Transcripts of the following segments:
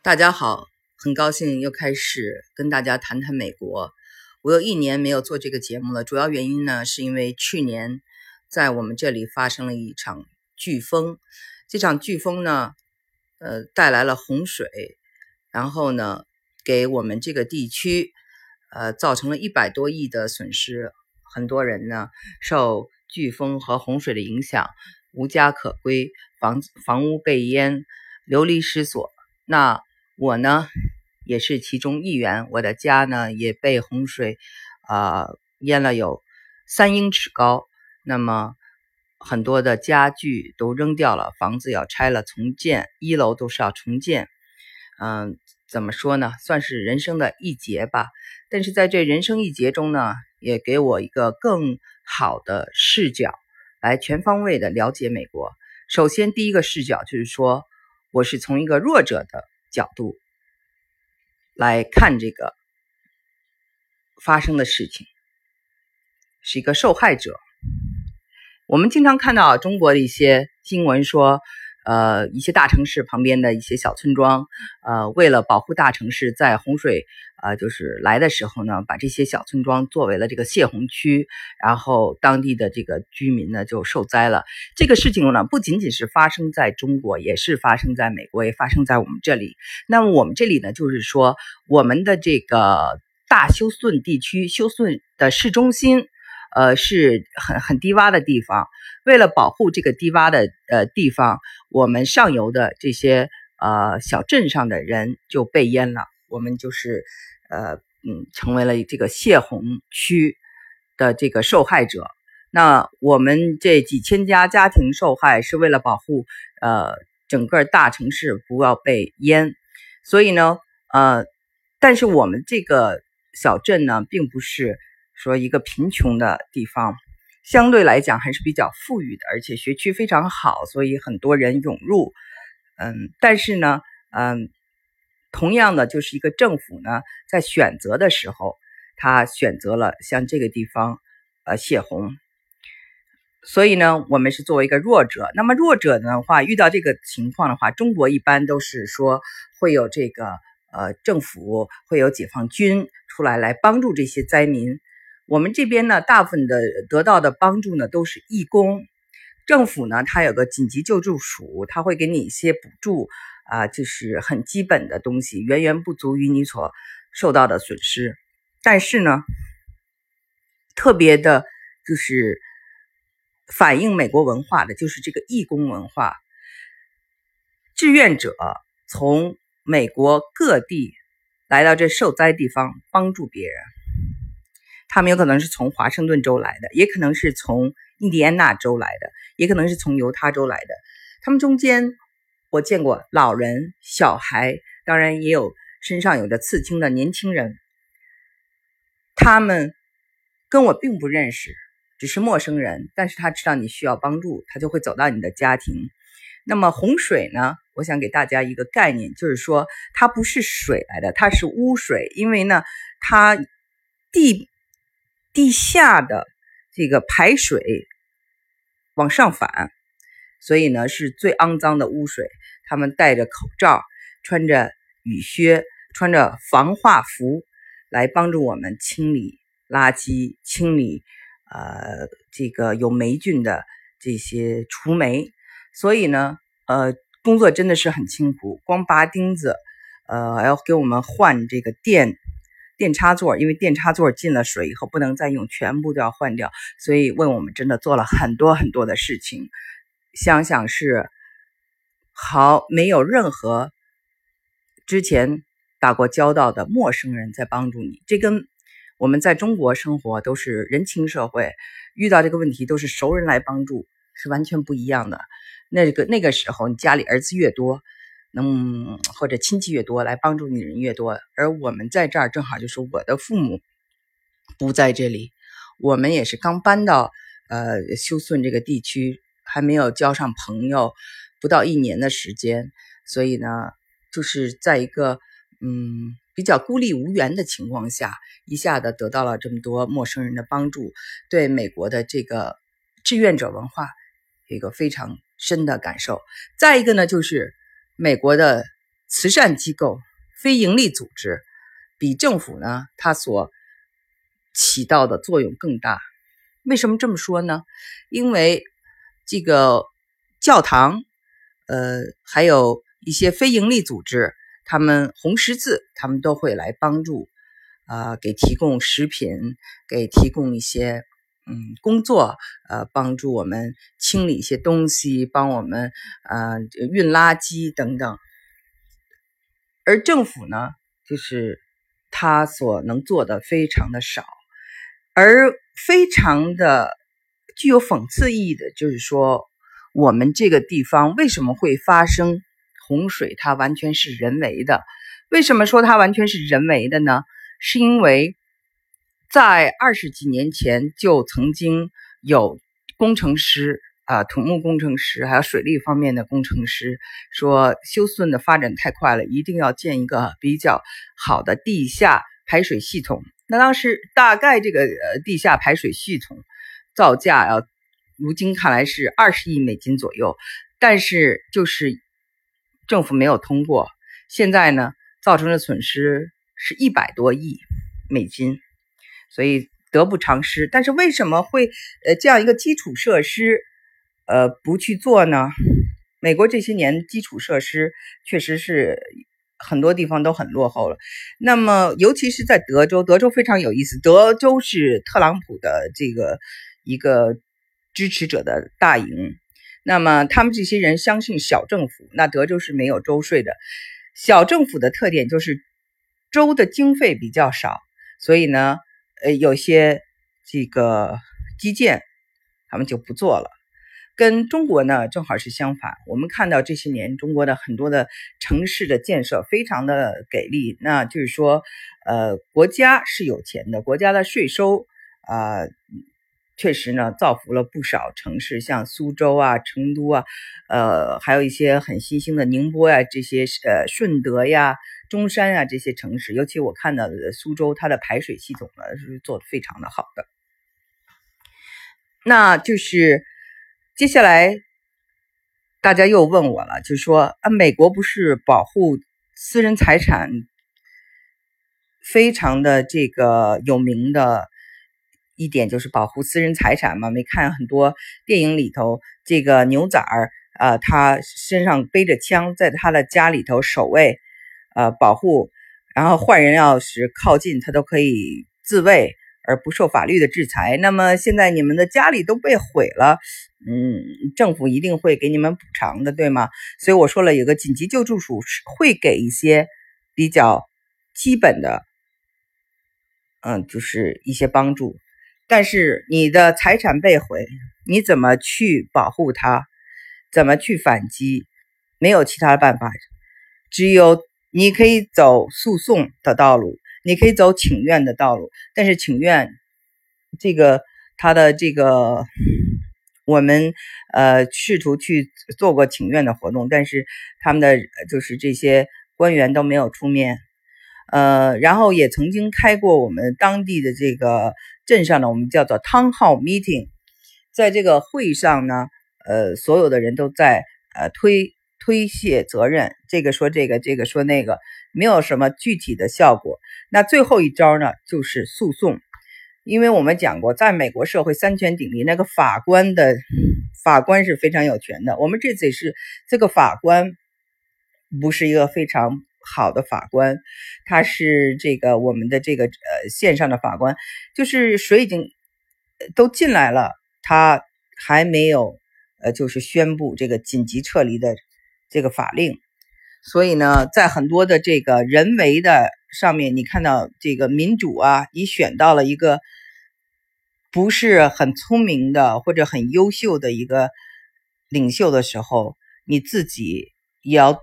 大家好，很高兴又开始跟大家谈谈美国。我有一年没有做这个节目了，主要原因呢，是因为去年在我们这里发生了一场飓风，这场飓风呢，呃，带来了洪水，然后呢，给我们这个地区，呃，造成了一百多亿的损失，很多人呢受飓风和洪水的影响，无家可归，房房屋被淹，流离失所。那我呢，也是其中一员。我的家呢，也被洪水啊淹了有三英尺高。那么很多的家具都扔掉了，房子要拆了重建，一楼都是要重建。嗯，怎么说呢？算是人生的一劫吧。但是在这人生一劫中呢，也给我一个更好的视角，来全方位的了解美国。首先，第一个视角就是说，我是从一个弱者的。角度来看这个发生的事情，是一个受害者。我们经常看到中国的一些新闻说。呃，一些大城市旁边的一些小村庄，呃，为了保护大城市，在洪水呃就是来的时候呢，把这些小村庄作为了这个泄洪区，然后当地的这个居民呢就受灾了。这个事情呢，不仅仅是发生在中国，也是发生在美国，也发生在我们这里。那么我们这里呢，就是说我们的这个大休斯顿地区，休斯顿的市中心。呃，是很很低洼的地方。为了保护这个低洼的呃地方，我们上游的这些呃小镇上的人就被淹了。我们就是呃嗯，成为了这个泄洪区的这个受害者。那我们这几千家家庭受害，是为了保护呃整个大城市不要被淹。所以呢，呃，但是我们这个小镇呢，并不是。说一个贫穷的地方，相对来讲还是比较富裕的，而且学区非常好，所以很多人涌入。嗯，但是呢，嗯，同样的就是一个政府呢，在选择的时候，他选择了像这个地方，呃，泄洪。所以呢，我们是作为一个弱者。那么弱者的话，遇到这个情况的话，中国一般都是说会有这个呃政府会有解放军出来来帮助这些灾民。我们这边呢，大部分的得到的帮助呢，都是义工。政府呢，它有个紧急救助署，它会给你一些补助啊，就是很基本的东西，远远不足于你所受到的损失。但是呢，特别的，就是反映美国文化的，就是这个义工文化。志愿者从美国各地来到这受灾地方，帮助别人。他们有可能是从华盛顿州来的，也可能是从印第安纳州来的，也可能是从犹他州来的。他们中间，我见过老人、小孩，当然也有身上有着刺青的年轻人。他们跟我并不认识，只是陌生人。但是他知道你需要帮助，他就会走到你的家庭。那么洪水呢？我想给大家一个概念，就是说它不是水来的，它是污水，因为呢，它地。地下的这个排水往上反，所以呢是最肮脏的污水。他们戴着口罩，穿着雨靴，穿着防化服，来帮助我们清理垃圾，清理呃这个有霉菌的这些除霉。所以呢，呃，工作真的是很辛苦，光拔钉子，呃，还要给我们换这个电。电插座，因为电插座进了水以后不能再用，全部都要换掉，所以为我们真的做了很多很多的事情。想想是好，没有任何之前打过交道的陌生人在帮助你，这跟我们在中国生活都是人情社会，遇到这个问题都是熟人来帮助，是完全不一样的。那个那个时候，你家里儿子越多。能或者亲戚越多，来帮助你的人越多，而我们在这儿正好就是我的父母不在这里，我们也是刚搬到呃休斯顿这个地区，还没有交上朋友，不到一年的时间，所以呢，就是在一个嗯比较孤立无援的情况下，一下子得到了这么多陌生人的帮助，对美国的这个志愿者文化有一个非常深的感受。再一个呢，就是。美国的慈善机构、非营利组织比政府呢，它所起到的作用更大。为什么这么说呢？因为这个教堂，呃，还有一些非营利组织，他们红十字，他们都会来帮助，啊，给提供食品，给提供一些嗯工作，呃，帮助我们清理一些东西，帮我们呃运垃圾等等。而政府呢，就是他所能做的非常的少，而非常的具有讽刺意义的，就是说我们这个地方为什么会发生洪水？它完全是人为的。为什么说它完全是人为的呢？是因为在二十几年前就曾经有工程师。啊，土木工程师还有水利方面的工程师说，休斯顿的发展太快了，一定要建一个比较好的地下排水系统。那当时大概这个呃地下排水系统造价要，如今看来是二十亿美金左右，但是就是政府没有通过，现在呢造成的损失是一百多亿美金，所以得不偿失。但是为什么会呃这样一个基础设施？呃，不去做呢？美国这些年基础设施确实是很多地方都很落后了。那么，尤其是在德州，德州非常有意思。德州是特朗普的这个一个支持者的大营。那么，他们这些人相信小政府。那德州是没有州税的。小政府的特点就是州的经费比较少，所以呢，呃，有些这个基建他们就不做了。跟中国呢正好是相反，我们看到这些年中国的很多的城市的建设非常的给力，那就是说，呃，国家是有钱的，国家的税收啊，确实呢造福了不少城市，像苏州啊、成都啊，呃，还有一些很新兴的宁波呀这些呃顺德呀、中山啊这些城市，尤其我看到的苏州，它的排水系统呢是做的非常的好的，那就是。接下来，大家又问我了，就说啊，美国不是保护私人财产非常的这个有名的一点，就是保护私人财产嘛？没看很多电影里头，这个牛仔儿啊，他身上背着枪，在他的家里头守卫，呃，保护，然后坏人要是靠近，他都可以自卫。而不受法律的制裁。那么现在你们的家里都被毁了，嗯，政府一定会给你们补偿的，对吗？所以我说了，有个紧急救助署会给一些比较基本的，嗯，就是一些帮助。但是你的财产被毁，你怎么去保护它？怎么去反击？没有其他的办法，只有你可以走诉讼的道路。你可以走请愿的道路，但是请愿这个他的这个，我们呃试图去做过请愿的活动，但是他们的就是这些官员都没有出面，呃，然后也曾经开过我们当地的这个镇上的我们叫做 town hall meeting，在这个会上呢，呃，所有的人都在呃推推卸责任，这个说这个，这个说那个，没有什么具体的效果。那最后一招呢，就是诉讼，因为我们讲过，在美国社会三权鼎立，那个法官的法官是非常有权的。我们这次是这个法官不是一个非常好的法官，他是这个我们的这个呃线上的法官，就是水已经都进来了，他还没有呃就是宣布这个紧急撤离的这个法令，所以呢，在很多的这个人为的。上面你看到这个民主啊，你选到了一个不是很聪明的或者很优秀的一个领袖的时候，你自己也要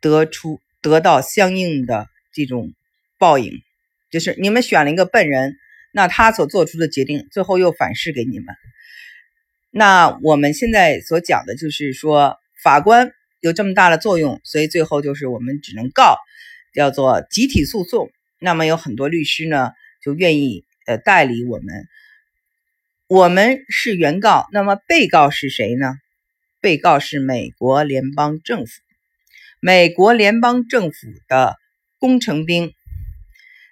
得出得到相应的这种报应。就是你们选了一个笨人，那他所做出的决定最后又反噬给你们。那我们现在所讲的就是说，法官有这么大的作用，所以最后就是我们只能告。叫做集体诉讼，那么有很多律师呢，就愿意呃代理我们。我们是原告，那么被告是谁呢？被告是美国联邦政府。美国联邦政府的工程兵。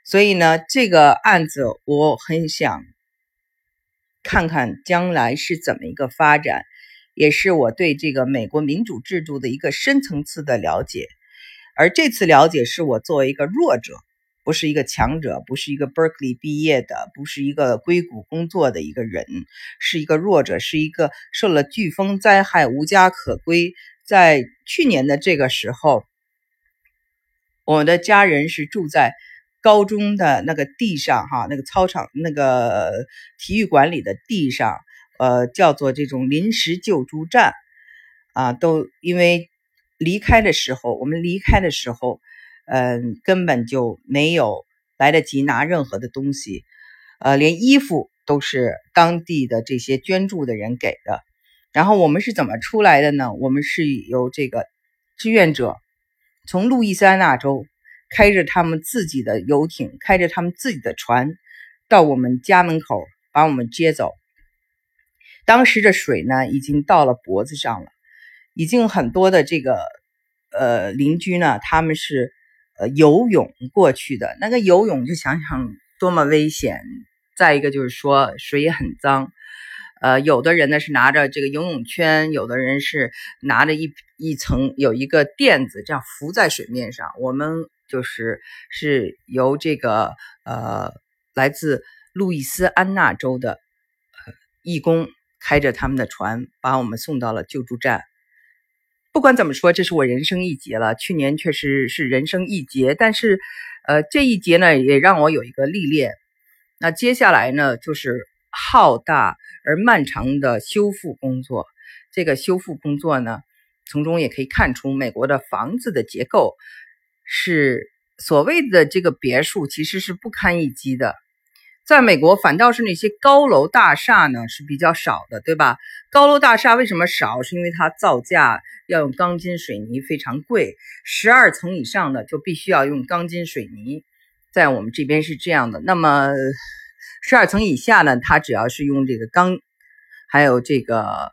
所以呢，这个案子我很想看看将来是怎么一个发展，也是我对这个美国民主制度的一个深层次的了解。而这次了解是我作为一个弱者，不是一个强者，不是一个 Berkeley 毕业的，不是一个硅谷工作的一个人，是一个弱者，是一个受了飓风灾害无家可归。在去年的这个时候，我的家人是住在。高中的那个地上，哈，那个操场、那个体育馆里的地上，呃，叫做这种临时救助站，啊，都因为离开的时候，我们离开的时候，嗯，根本就没有来得及拿任何的东西，呃，连衣服都是当地的这些捐助的人给的。然后我们是怎么出来的呢？我们是由这个志愿者从路易斯安那州。开着他们自己的游艇，开着他们自己的船，到我们家门口把我们接走。当时的水呢，已经到了脖子上了，已经很多的这个呃邻居呢，他们是呃游泳过去的。那个游泳就想想多么危险。再一个就是说水也很脏，呃，有的人呢是拿着这个游泳圈，有的人是拿着一一层有一个垫子这样浮在水面上。我们。就是是由这个呃来自路易斯安那州的义工开着他们的船，把我们送到了救助站。不管怎么说，这是我人生一劫了。去年确实是人生一劫，但是呃这一劫呢，也让我有一个历练。那接下来呢，就是浩大而漫长的修复工作。这个修复工作呢，从中也可以看出美国的房子的结构。是所谓的这个别墅，其实是不堪一击的。在美国，反倒是那些高楼大厦呢是比较少的，对吧？高楼大厦为什么少？是因为它造价要用钢筋水泥，非常贵。十二层以上的就必须要用钢筋水泥，在我们这边是这样的。那么十二层以下呢，它只要是用这个钢，还有这个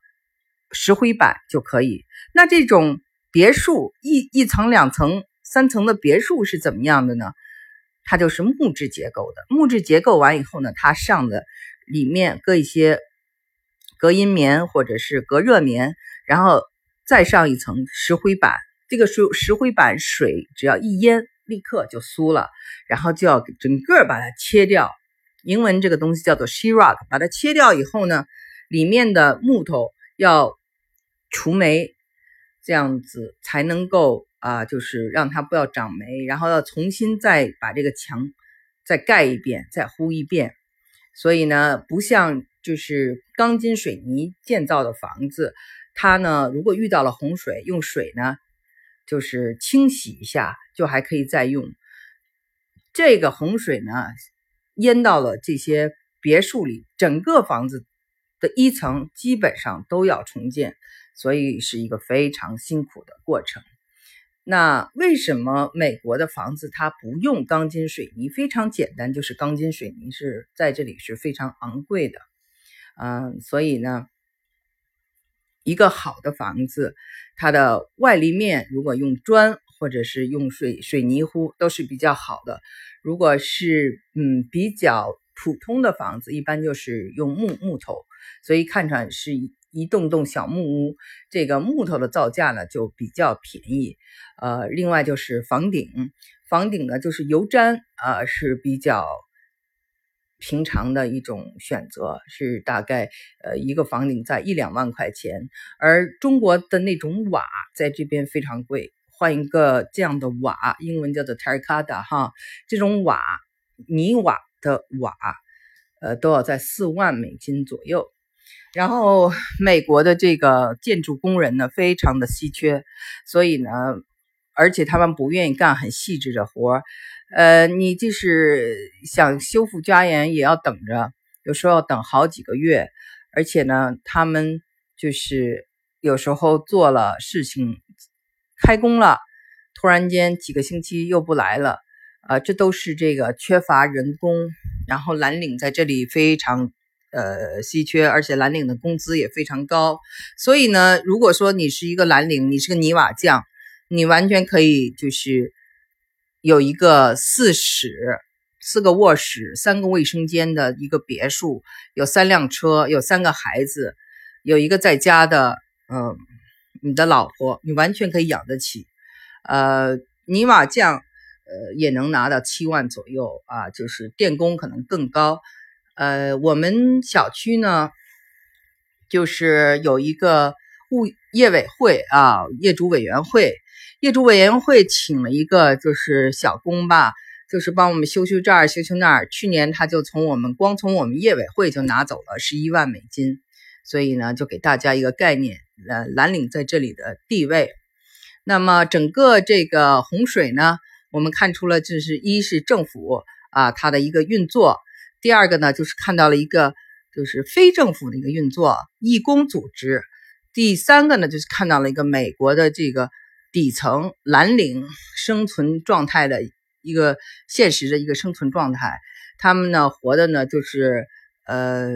石灰板就可以。那这种别墅一一层两层。三层的别墅是怎么样的呢？它就是木质结构的，木质结构完以后呢，它上的里面搁一些隔音棉或者是隔热棉，然后再上一层石灰板。这个石石灰板水只要一淹，立刻就酥了，然后就要整个把它切掉。英文这个东西叫做 she rock，把它切掉以后呢，里面的木头要除霉，这样子才能够。啊，就是让它不要长霉，然后要重新再把这个墙再盖一遍，再糊一遍。所以呢，不像就是钢筋水泥建造的房子，它呢如果遇到了洪水，用水呢就是清洗一下，就还可以再用。这个洪水呢淹到了这些别墅里，整个房子的一层基本上都要重建，所以是一个非常辛苦的过程。那为什么美国的房子它不用钢筋水泥？非常简单，就是钢筋水泥是在这里是非常昂贵的，嗯，所以呢，一个好的房子，它的外立面如果用砖或者是用水水泥糊都是比较好的。如果是嗯比较普通的房子，一般就是用木木头，所以看上是一。一栋栋小木屋，这个木头的造价呢就比较便宜。呃，另外就是房顶，房顶呢就是油毡，啊是比较平常的一种选择，是大概呃一个房顶在一两万块钱。而中国的那种瓦在这边非常贵，换一个这样的瓦，英文叫做 terracotta 哈，这种瓦泥瓦的瓦，呃都要在四万美金左右。然后，美国的这个建筑工人呢，非常的稀缺，所以呢，而且他们不愿意干很细致的活儿。呃，你就是想修复家园，也要等着，有时候要等好几个月。而且呢，他们就是有时候做了事情，开工了，突然间几个星期又不来了，啊，这都是这个缺乏人工。然后蓝领在这里非常。呃，稀缺，而且蓝领的工资也非常高，所以呢，如果说你是一个蓝领，你是个泥瓦匠，你完全可以就是有一个四室、四个卧室、三个卫生间的一个别墅，有三辆车，有三个孩子，有一个在家的，嗯，你的老婆，你完全可以养得起。呃，泥瓦匠，呃，也能拿到七万左右啊，就是电工可能更高。呃，我们小区呢，就是有一个物业委会啊，业主委员会，业主委员会请了一个就是小工吧，就是帮我们修修这儿修修那儿。去年他就从我们光从我们业委会就拿走了十一万美金，所以呢，就给大家一个概念，呃，蓝领在这里的地位。那么整个这个洪水呢，我们看出了这是一是政府啊，它的一个运作。第二个呢，就是看到了一个就是非政府的一个运作，义工组织。第三个呢，就是看到了一个美国的这个底层蓝领生存状态的一个现实的一个生存状态。他们呢，活的呢，就是呃，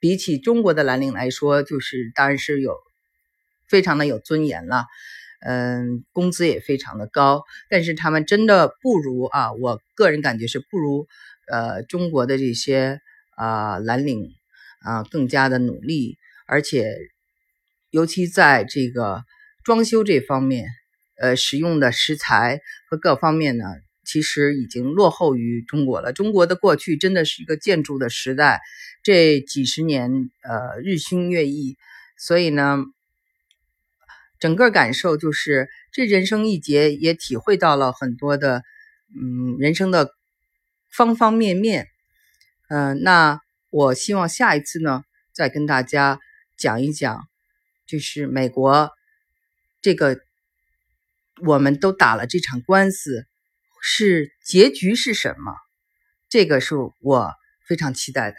比起中国的蓝领来说，就是当然是有非常的有尊严了，嗯，工资也非常的高，但是他们真的不如啊，我个人感觉是不如。呃，中国的这些啊蓝领啊更加的努力，而且尤其在这个装修这方面，呃，使用的石材和各方面呢，其实已经落后于中国了。中国的过去真的是一个建筑的时代，这几十年呃日新月异，所以呢，整个感受就是这人生一劫也体会到了很多的嗯人生的。方方面面，嗯，那我希望下一次呢，再跟大家讲一讲，就是美国这个，我们都打了这场官司，是结局是什么？这个是我非常期待的。